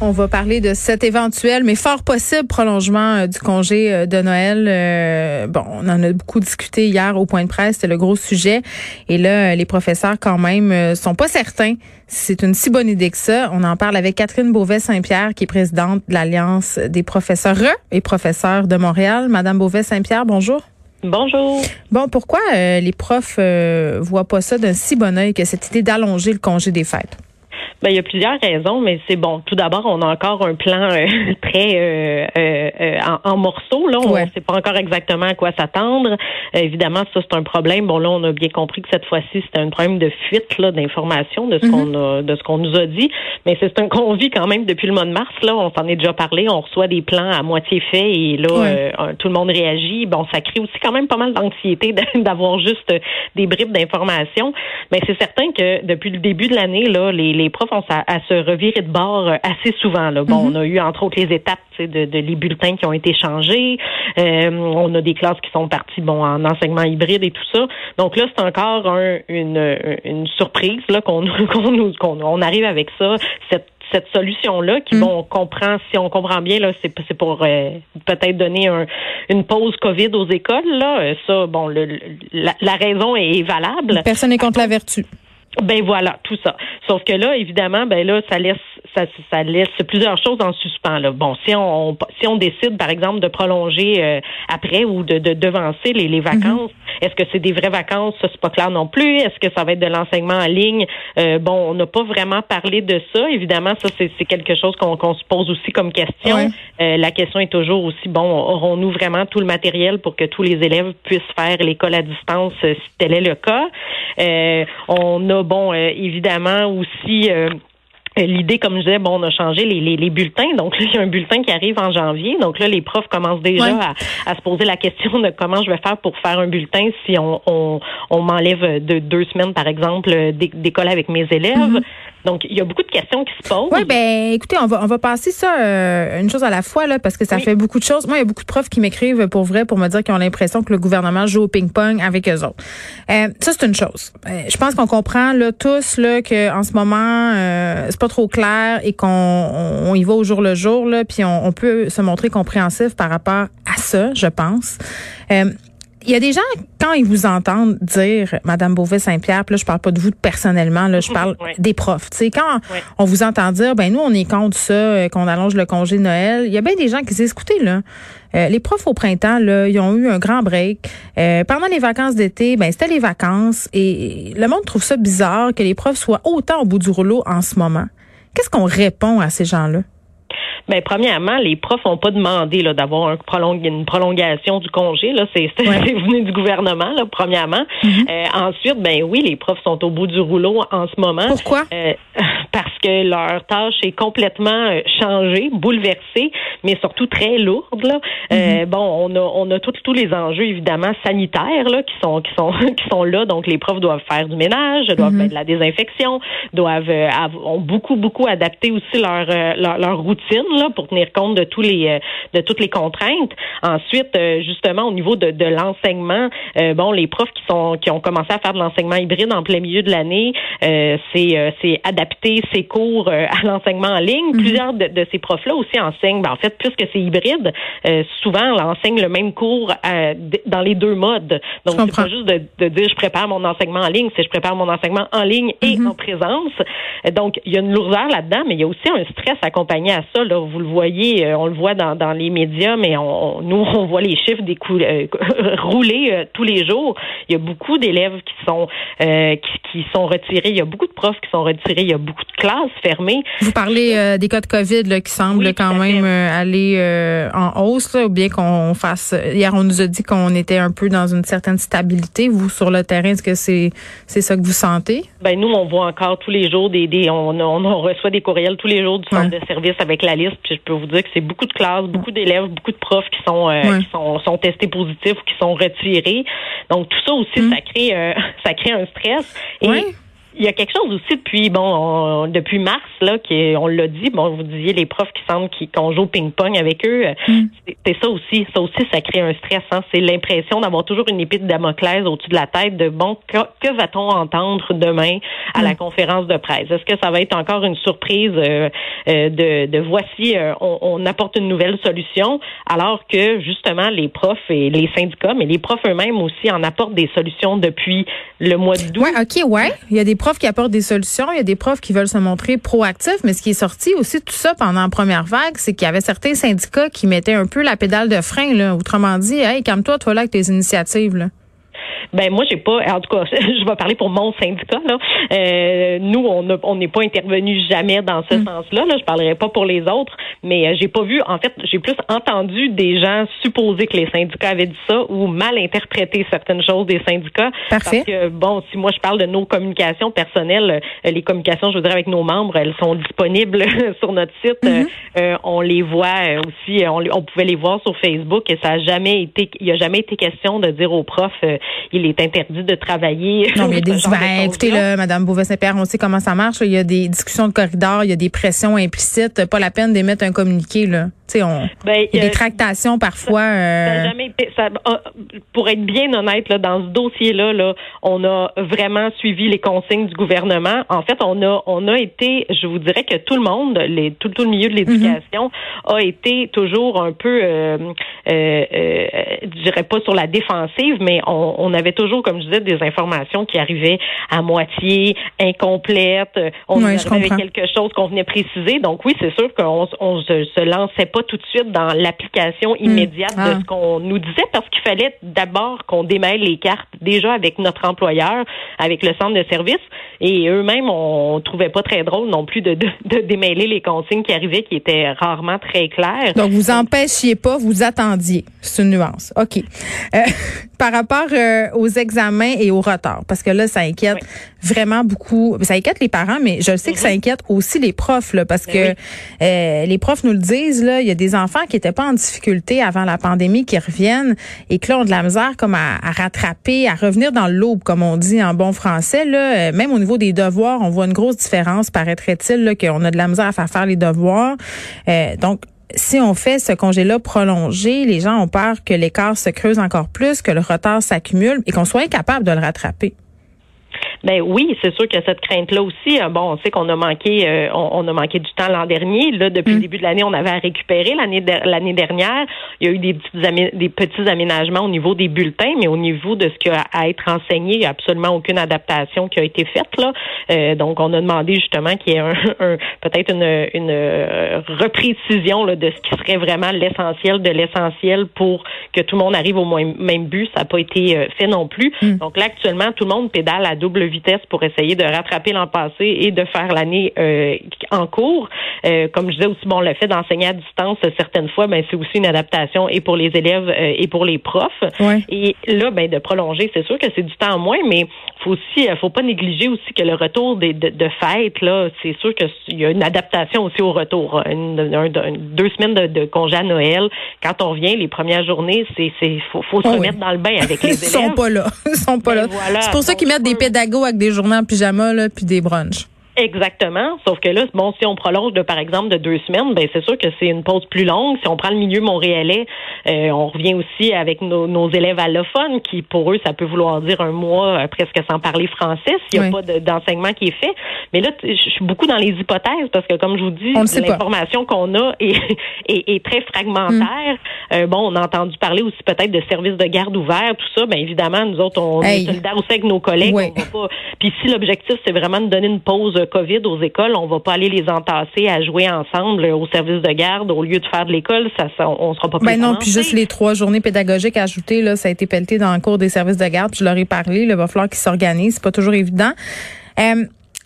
On va parler de cet éventuel, mais fort possible prolongement euh, du congé euh, de Noël. Euh, bon, on en a beaucoup discuté hier au point de presse, c'était le gros sujet. Et là, les professeurs quand même sont pas certains si c'est une si bonne idée que ça. On en parle avec Catherine Beauvais-Saint-Pierre, qui est présidente de l'Alliance des professeurs et professeurs de Montréal. Madame Beauvais-Saint-Pierre, bonjour. Bonjour. Bon, pourquoi les profs voient pas ça d'un si bon oeil que cette idée d'allonger le congé des fêtes? Ben, il y a plusieurs raisons, mais c'est bon. Tout d'abord, on a encore un plan euh, très euh, euh, en, morceaux. Là, on ne sait pas encore exactement à quoi s'attendre. évidemment, ça c'est un problème. Bon, là, on a bien compris que cette fois-ci, c'était un problème de fuite là d'informations de ce qu'on mm-hmm. a, de ce qu'on nous a dit. Mais c'est un qu'on vit quand même depuis le mois de mars. Là, on s'en est déjà parlé. On reçoit des plans à moitié faits et là, tout le monde réagit. Bon, ça crée aussi quand même pas mal d'anxiété d'avoir juste des bribes d'informations. Mais c'est certain que depuis le début de l'année, là, les, les profs à, se revirer de bord euh, assez souvent. Là. Bon, mhm. on a eu entre autres les étapes de, de, les bulletins qui ont été changés. Euh, on a des classes qui sont parties bon en enseignement hybride et tout ça. Donc là, c'est encore une, une surprise là qu'on qu'on nous qu'on on arrive avec ça. Cette cette solution-là, qui, mhm. bon, on comprend, si on comprend bien, là, c'est, c'est pour euh, peut-être donner une pause COVID aux écoles, là. Ça, bon, le, la, la, raison est valable. Personne n'est contre la vertu. Ben voilà, tout ça. Sauf que là, évidemment, ben là, ça laisse ça, ça laisse plusieurs choses en suspens. Là. Bon, si on si on décide, par exemple, de prolonger euh, après ou de, de devancer les, les vacances, mhm. est-ce que c'est des vraies vacances? Ça, c'est pas clair non plus. Est-ce que ça va être de l'enseignement en ligne? Euh, bon, on n'a pas vraiment parlé de ça. Évidemment, ça, c'est, quelque chose qu'on, se pose aussi comme question. Euh, la question est toujours aussi, bon, aurons-nous vraiment tout le matériel pour que tous les élèves puissent faire l'école à distance si tel est le cas? on a bon, euh, évidemment aussi euh, L'idée, comme je disais, bon, on a changé les, les, les, bulletins. Donc, là, il y a un bulletin qui arrive en janvier. Donc là, les profs commencent déjà à, à, se poser la question de comment je vais faire pour faire un bulletin si on, on, on m'enlève de deux semaines, par exemple, d'école avec mes élèves. Mm-hmm. Donc, il y a beaucoup de questions qui se posent. Oui, ben, écoutez, on va, on va passer ça euh, une chose à la fois, là, parce que ça fait beaucoup de choses. Moi, il y a beaucoup de profs qui m'écrivent pour vrai pour me dire qu'ils ont l'impression que le gouvernement joue au ping-pong avec eux autres. Euh, ça, c'est une chose. Euh, je pense qu'on comprend, là, tous, là, qu'en ce moment, euh, c'est pas trop clair et qu'on on, y va au jour le jour, là, puis on, on peut se montrer compréhensif par rapport à ça, je pense. Il y a des gens, quand ils vous entendent dire, Madame Beauvais-Saint-Pierre, là, je parle pas de vous personnellement, là, je parle des profs. Tu sais, quand on vous entend dire, ben nous, on est contre ça, euh, qu'on allonge le congé de Noël, il y a bien des gens qui disent, écoutez, là, euh, les profs au printemps, là, ils ont eu un grand break. Euh, pendant les vacances d'été, ben c'était les vacances et le monde trouve ça bizarre que les profs soient autant au bout du rouleau en ce moment. Qu'est-ce qu'on répond à ces gens-là? Ben, premièrement, les profs n'ont pas demandé là, d'avoir un prolong, une prolongation du congé. Là, c'est, venu du gouvernement, là, premièrement. Mm-hmm. euh, ensuite, ben oui, les profs sont au bout du rouleau en ce moment. Pourquoi? Euh, parce que leur tâche est complètement euh, changée, bouleversée, mais surtout très lourde. Là. Euh, mm-hmm. bon, on a, on a tous les enjeux évidemment sanitaires là, qui sont qui sont qui sont là. Donc les profs doivent faire du ménage, doivent mm-hmm. faire de la désinfection, doivent ont beaucoup beaucoup adapté aussi leur, leur, leur routine pour tenir compte de tous les euh, de toutes les contraintes. Ensuite, euh, justement au niveau de, de l'enseignement, euh, bon, les profs qui sont qui ont commencé à faire de l'enseignement hybride en plein milieu de l'année, c'est c'est adapter ces cours à l'enseignement en ligne. Mhm. Plusieurs de, de, ces profs-là aussi enseignent. Ben, en fait, puisque c'est hybride, souvent on enseigne le même cours dans les deux modes. Donc c'est pas juste de, de, dire je prépare mon enseignement en ligne, c'est je prépare mon enseignement en ligne et mhm. en présence. Donc il y a une lourdeur là-dedans, mais il y a aussi un stress accompagné à ça. Là vous le voyez, euh, on le voit dans, dans les médias, mais on, nous, on voit les chiffres des euh, rouler euh, tous les jours. Il y a beaucoup d'élèves qui sont qui, sont retirés. Il y a beaucoup de profs qui sont retirés. Il y a beaucoup de classes Vous parlez des cas de COVID là, qui semblent quand même aller en hausse, ou bien qu'on fasse. Hier, on nous a dit qu'on était un peu dans une certaine stabilité. Vous, sur le terrain, est-ce que c'est c'est ça que vous sentez? Ben nous, on voit encore tous les jours des, des on, on, reçoit des courriels tous les jours du centre de service avec la liste je peux vous dire que c'est beaucoup de classes, beaucoup d'élèves, beaucoup de profs qui sont euh, qui sont, sont testés positifs ou qui sont retirés. Donc tout ça aussi, mm. ça crée euh, ça crée un stress. Et il y a quelque chose aussi depuis bon depuis mars là qui on l'a dit bon vous disiez les profs qui semblent qu'on joue au ping-pong avec eux mm. c'est ça aussi ça aussi ça crée un stress hein. c'est l'impression d'avoir toujours une épée de Damoclès au-dessus de la tête de bon que, va-t-on entendre demain à la mm. conférence de presse? Est-ce que ça va être encore une surprise euh, euh, de, de, voici euh, on, on, apporte une nouvelle solution alors que justement les profs et les syndicats mais les profs eux-mêmes aussi en apportent des solutions depuis le mois d'août. Ouais, OK, ouais, il y a des profs qui apportent des solutions, il y a des profs qui veulent se montrer proactifs, mais ce qui est sorti aussi tout ça pendant la première vague, c'est qu'il y avait certains syndicats qui mettaient un peu la pédale de frein, là. Autrement dit, hey, calme-toi, toi là, avec tes initiatives. Ben moi j'ai pas, en tout cas, je vais parler pour mon syndicat là. Euh, nous on on n'est pas intervenu jamais dans ce mm. sens-là. Là. Je parlerai pas pour les autres, mais euh, j'ai pas vu. En fait, j'ai plus entendu des gens supposer que les syndicats avaient dit ça ou mal interpréter certaines choses des syndicats. Parfait. Parce que bon, si moi je parle de nos communications personnelles, euh, les communications, je veux dire avec nos membres, elles sont disponibles sur notre site. Mm-hmm. Euh, on les voit aussi, on, on, pouvait les voir sur Facebook et ça a jamais été, il y a jamais été question de dire aux profs il est interdit de travailler. Non, mais il y a des, ben, écoutez, là, Madame Beauvais-Saint-Pierre, on sait comment ça marche. Il y a des discussions de corridor, il y a des pressions implicites. Pas la peine d'émettre un communiqué, là. Tu sais, on, ben, il y a des tractations parfois. Euh, pour être bien honnête, là, dans ce dossier-là, là, on a vraiment suivi les consignes du gouvernement. En fait, on a, on a été, je vous dirais que tout le monde, les, tout, tout le milieu de l'éducation, mm-hmm. a été toujours un peu, euh, euh, euh, je dirais pas sur la défensive, mais on, on avait toujours, comme je disais, des informations qui arrivaient à moitié, incomplètes. On avait quelque chose qu'on venait préciser. Donc oui, c'est sûr qu'on on se, se, lançait pas tout de suite dans l'application immédiate de ah. ce qu'on nous disait parce qu'il fallait d'abord qu'on démêle les cartes déjà avec notre employeur, avec le centre de service. Et eux-mêmes, on trouvait pas très drôle non plus de, de, de, démêler les consignes qui arrivaient, qui étaient rarement très claires. Donc, vous empêchiez pas, vous attendiez. C'est une nuance. OK. Euh, par rapport euh, aux examens et au retard, parce que là, ça inquiète vraiment beaucoup. Ça inquiète les parents, mais je sais que ça mhm. inquiète aussi les profs, là, parce ben que euh, les profs nous le disent, là, il y a des enfants qui étaient pas en difficulté avant la pandémie qui reviennent et qui ont de la misère comme à, rattraper, à revenir dans l'aube, comme on dit en bon français. Là, même au niveau des devoirs, on voit une grosse différence, paraîtrait-il, qu'on a de la misère à faire faire les devoirs. Euh, donc, si on fait ce congé-là prolongé, les gens ont peur que l'écart se creuse encore plus, que le retard s'accumule et qu'on soit incapable de le rattraper. Ben oui, c'est sûr que cette crainte-là aussi. Euh, bon, on sait qu'on a manqué, euh, on, a manqué du temps l'an dernier. Là, depuis le mm. début de l'année, on avait à récupérer l'année l'année dernière. Il y a eu des petits, des petits aménagements au niveau des bulletins, mais au niveau de ce qui a à être enseigné, il n'y a absolument aucune adaptation qui a été faite là. Euh, donc, on a demandé justement qu'il y ait un, peut-être une, une reprécision là, de ce qui serait vraiment l'essentiel de l'essentiel pour que tout le monde arrive au même but. Ça n'a pas été fait non plus. Mm. Donc là, actuellement, tout le monde pédale à double vitesse pour essayer de rattraper l'an passé et de faire l'année euh, en cours. Euh, comme je disais aussi, bon, le fait d'enseigner à distance certaines fois, ben c'est aussi une adaptation et pour les élèves euh, et pour les profs. Et là, ben de prolonger, c'est sûr que c'est du temps en moins, mais faut aussi, faut pas négliger aussi que le retour des, de, de fêtes là, c'est sûr qu'il y a une adaptation aussi au retour. Une, deux semaines de, de, congé à Noël, quand on revient les premières journées, c'est c'est faut, faut se oh remettre dans le bain avec les élèves. Ils sont pas là, ils sont pas ben là. c'est pour ça qu'ils mettent des pédagogues avec des journées en pyjama là, puis des brunchs. Exactement. Sauf que là, bon, si on prolonge de, par exemple, de deux semaines, ben c'est sûr que c'est une pause plus longue. Si on prend le milieu montréalais, euh, on revient aussi avec nos, nos, élèves allophones, qui pour eux, ça peut vouloir dire un mois euh, presque sans parler français s'il n'y a pas d'enseignement qui est fait. Mais là, je suis beaucoup dans les hypothèses parce que, comme je vous dis, l'information qu'on a est, est, très fragmentaire. Mm. Euh, bon, on a entendu parler aussi peut-être de services de garde ouverts, tout ça. Ben évidemment, nous autres, on est solidaires aussi avec nos collègues. On va pas. Puis si l'objectif c'est vraiment de donner une pause COVID aux écoles, on va pas aller les entasser à jouer ensemble au service de garde au lieu de faire de l'école. Ça, on sera pas Ben non, puis juste les trois journées pédagogiques ajoutées, là, ça a été pelleté dans le cours des services de garde. je leur ai parlé. il va falloir qu'ils s'organisent. C'est pas toujours évident. Euh,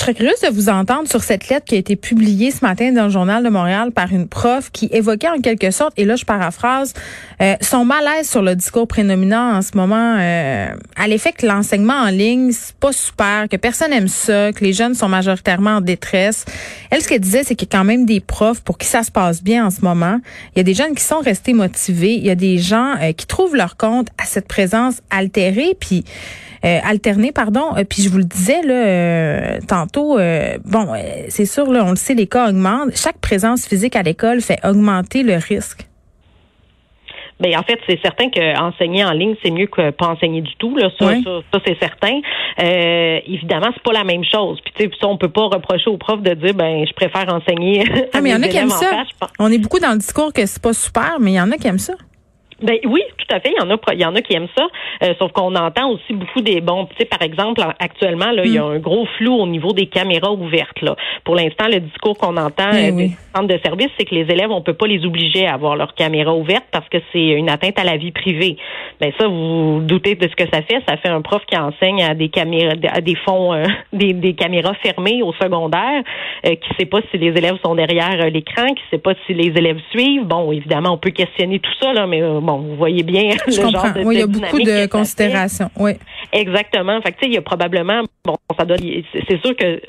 Je serais curieuse de vous entendre sur cette lettre qui a été publiée ce matin dans le journal de Montréal par une prof qui évoquait en quelque sorte, et là je paraphrase, euh, son malaise sur le discours prédominant en ce moment euh, à l'effet que l'enseignement en ligne, c'est pas super, que personne aime ça, que les jeunes sont majoritairement en détresse. Elle, ce qu'elle disait, c'est qu'il y a quand même des profs pour qui ça se passe bien en ce moment. Il y a des jeunes qui sont restés motivés. Il y a des gens euh, qui trouvent leur compte à cette présence altérée. Puis euh, alterner, pardon. Euh, puis je vous le disais là euh, tantôt, bon, c'est sûr, là, on le sait, les cas augmentent. Chaque présence physique à l'école fait augmenter le risque. Ben en fait, c'est certain qu'enseigner en ligne, c'est mieux que pas enseigner du tout. Là, ça, ça, c'est certain. Euh, évidemment, c'est pas la même chose. Puis tu sais, on peut pas reprocher aux profs de dire ben je préfère enseigner. Ah, mais il y en a qui aiment ça. on est beaucoup dans le discours que c'est pas super, mais il y en a qui aiment ça. Ben oui, tout à fait. Il y en a, il y en a qui aiment ça. Euh, sauf qu'on entend aussi beaucoup des bons. Tu sais, par exemple, actuellement, là, il y a mm. un gros flou au niveau des caméras ouvertes. Là. Pour l'instant, le discours qu'on entend eh euh, des centres de service, c'est que les élèves, on peut pas les obliger à avoir leur caméra ouverte parce que c'est une atteinte à la vie privée. Ben ça, vous, vous doutez de ce que ça fait. Ça fait un prof qui enseigne à des caméras, à des fonds, euh, des, des, caméras fermées au secondaire, qui sait pas si les élèves sont derrière l'écran, qui sait pas si les élèves suivent. Bon, évidemment, on peut questionner tout ça là, mais vous voyez bien le genre de, oui, il y a beaucoup de considérations. Oui. Exactement. Fait que, il y a probablement, bon, ça doit, c'est sûr que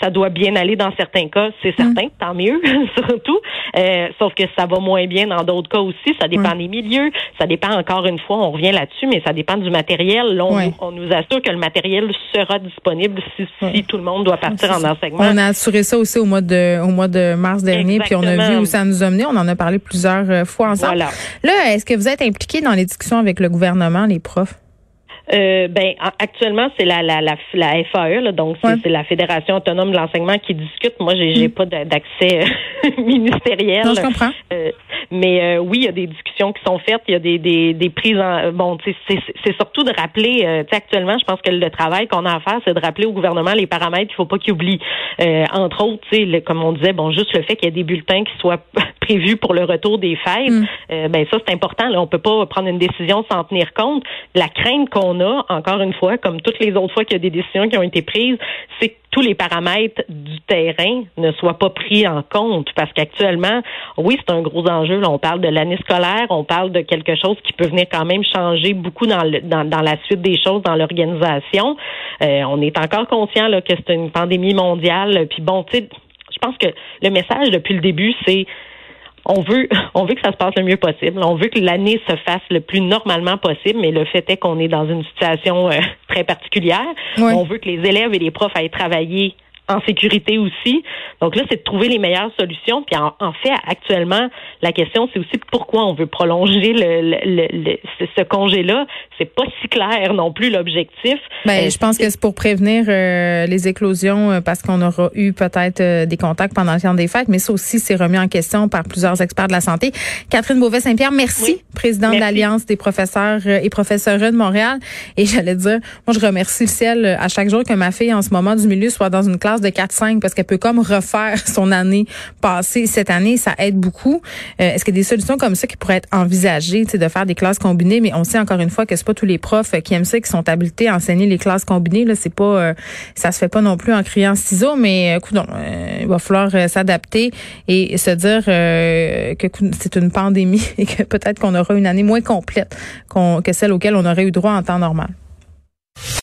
ça, doit bien aller dans certains cas, c'est mm. certain, tant mieux, surtout. Euh, sauf que ça va moins bien dans d'autres cas aussi. Ça dépend des milieux. Ça dépend encore une fois, on revient là-dessus, mais ça dépend du matériel. Là, on, nous assure que le matériel sera disponible si, tout le monde doit partir en enseignement. On a assuré ça aussi au mois de, au mois de mars dernier, puis on a vu où ça nous a mené. On en a parlé plusieurs euh, fois ensemble. Là, est-ce que vous êtes impliqué dans les discussions avec le gouvernement, les profs? Euh, ben actuellement c'est la la la, la FAE là, donc c'est la Fédération autonome de l'enseignement qui discute. Moi j'ai j'ai mm. pas d'accès euh, ministériel. Non, je comprends. Euh, mais euh, oui, il y a des discussions qui sont faites, il y a des des, des prises en bon, c'est surtout de rappeler. Euh, actuellement, je pense que le travail qu'on a à faire, c'est de rappeler au gouvernement les paramètres. Il faut pas qu'il oublie. entre autres, tu sais, comme on disait, bon, juste le fait qu'il y ait des bulletins qui soient prévus pour le retour des fêtes, mm. ben ça c'est important. Là, on peut pas prendre une décision sans tenir compte. La crainte qu'on a, encore une fois, comme toutes les autres fois qu'il y a des décisions qui ont été prises, c'est que tous les paramètres du terrain ne soient pas pris en compte. Parce qu'actuellement, oui, c'est un gros enjeu. on parle de l'année scolaire, on parle de quelque chose qui peut venir quand même changer beaucoup dans, dans, la suite des choses, dans l'organisation. Euh, on est encore conscient là, que c'est une pandémie mondiale. Puis bon, tu sais, je pense que le message depuis le début, c'est on veut, on veut que ça se passe le mieux possible. On veut que l'année se fasse le plus normalement possible, mais le fait est qu'on est dans une situation euh, très particulière. On veut que les élèves et les profs aillent travailler en sécurité aussi. Donc là, c'est de trouver les meilleures solutions. Puis en, fait, actuellement, la question, c'est aussi pourquoi on veut prolonger le, ce congé-là. C'est pas si clair non plus l'objectif. Ben, euh, je pense que c'est pour prévenir euh, les éclosions euh, parce qu'on aura eu peut-être des contacts pendant le temps des fêtes, mais ça aussi, c'est remis en question par plusieurs experts de la santé. Catherine Beauvais-Saint-Pierre, merci, présidente de l'Alliance des professeurs et professeurs de Montréal. Et j'allais dire, moi, je remercie le ciel à chaque jour que ma fille, en ce moment du milieu, soit dans une classe de 4-5 parce qu'elle peut comme refaire son année passée cette année. Ça aide beaucoup. Euh, est-ce qu'il y a des solutions comme ça qui pourraient être envisagées, de faire des classes combinées? Mais on sait encore une fois que c'est pas tous les profs qui aiment ça, qui sont habilités à enseigner les classes combinées. Là, c'est pas, euh, ça se fait pas non plus en criant ciseaux, mais écoute, euh, il va falloir s'adapter et se dire que c'est une pandémie et que peut-être qu'on aura une année moins complète que celle auquel on aurait eu droit en temps normal.